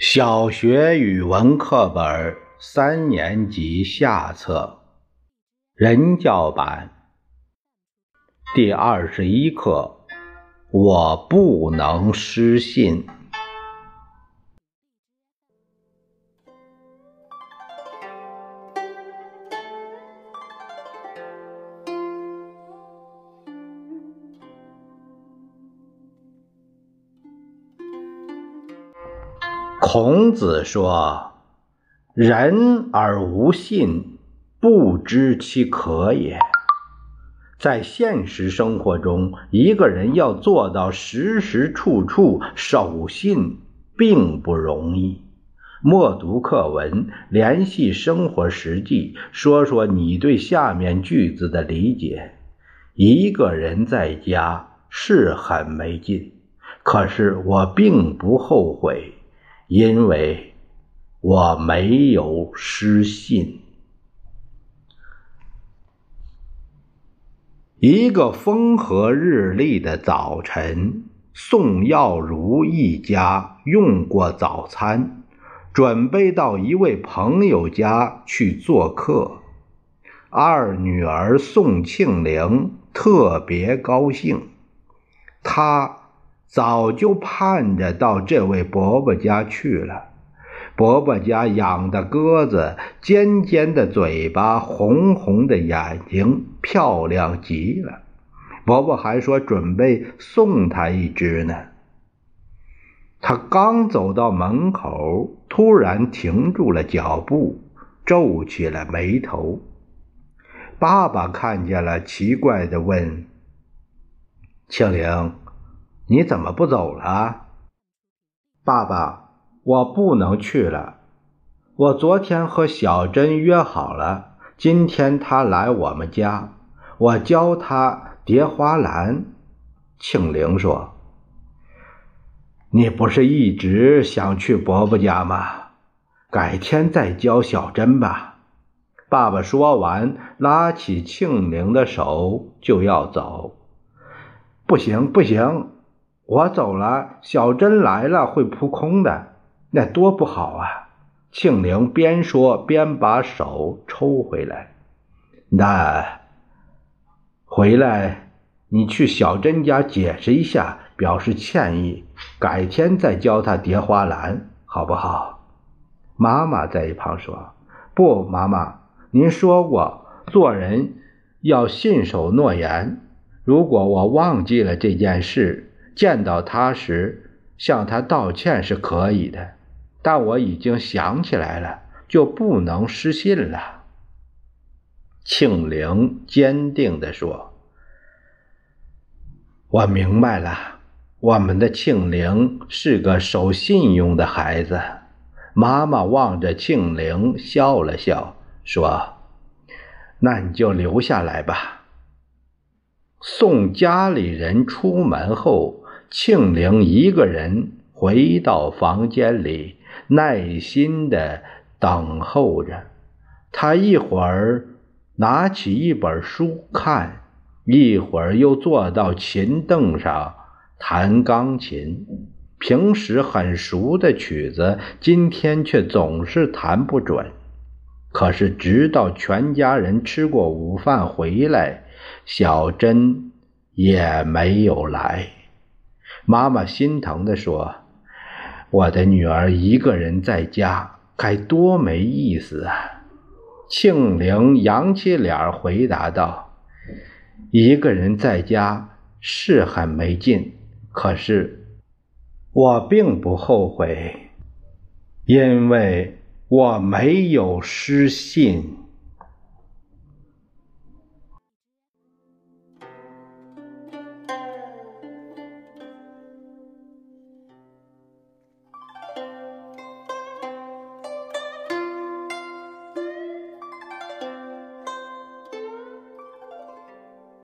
小学语文课本三年级下册，人教版。第二十一课，我不能失信。孔子说：“人而无信，不知其可也。”在现实生活中，一个人要做到时时处处守信，并不容易。默读课文，联系生活实际，说说你对下面句子的理解：一个人在家是很没劲，可是我并不后悔。因为我没有失信。一个风和日丽的早晨，宋耀如一家用过早餐，准备到一位朋友家去做客。二女儿宋庆龄特别高兴，她。早就盼着到这位伯伯家去了。伯伯家养的鸽子，尖尖的嘴巴，红红的眼睛，漂亮极了。伯伯还说准备送他一只呢。他刚走到门口，突然停住了脚步，皱起了眉头。爸爸看见了，奇怪的问：“庆龄。”你怎么不走了，爸爸？我不能去了。我昨天和小珍约好了，今天她来我们家，我教她叠花篮。庆玲说：“你不是一直想去伯伯家吗？改天再教小珍吧。”爸爸说完，拉起庆玲的手就要走。不行，不行。我走了，小珍来了会扑空的，那多不好啊！庆龄边说边把手抽回来。那回来，你去小珍家解释一下，表示歉意，改天再教她叠花篮，好不好？妈妈在一旁说：“不，妈妈，您说过做人要信守诺言。如果我忘记了这件事。”见到他时，向他道歉是可以的，但我已经想起来了，就不能失信了。庆龄坚定地说：“我明白了，我们的庆龄是个守信用的孩子。”妈妈望着庆龄笑了笑，说：“那你就留下来吧。”送家里人出门后。庆龄一个人回到房间里，耐心的等候着。他一会儿拿起一本书看，一会儿又坐到琴凳上弹钢琴。平时很熟的曲子，今天却总是弹不准。可是，直到全家人吃过午饭回来，小珍也没有来。妈妈心疼地说：“我的女儿一个人在家，该多没意思啊！”庆龄扬起脸回答道：“一个人在家是很没劲，可是我并不后悔，因为我没有失信。”